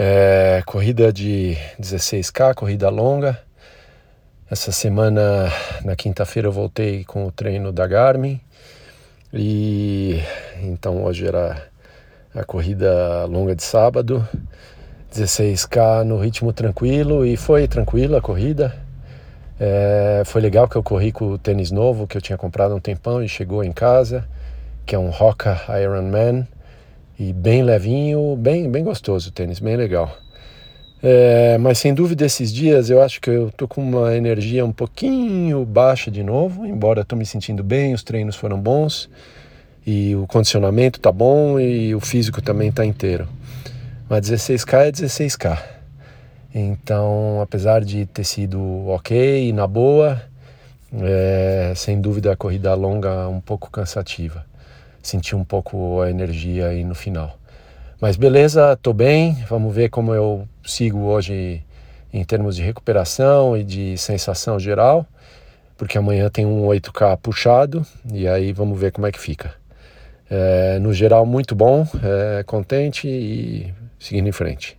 É, corrida de 16K, corrida longa. Essa semana, na quinta-feira, eu voltei com o treino da Garmin. E então hoje era a corrida longa de sábado. 16K no ritmo tranquilo e foi tranquila a corrida. É, foi legal que eu corri com o tênis novo que eu tinha comprado há um tempão e chegou em casa, que é um Roca Ironman e bem levinho, bem, bem gostoso o tênis, bem legal. É, mas sem dúvida esses dias eu acho que eu tô com uma energia um pouquinho baixa de novo, embora estou me sentindo bem, os treinos foram bons e o condicionamento tá bom e o físico também tá inteiro. Mas 16K é 16K. Então, apesar de ter sido ok, na boa, é, sem dúvida a corrida longa um pouco cansativa. Senti um pouco a energia aí no final. Mas beleza, tô bem. Vamos ver como eu sigo hoje em termos de recuperação e de sensação geral, porque amanhã tem um 8K puxado e aí vamos ver como é que fica. É, no geral, muito bom, é, contente e seguindo em frente.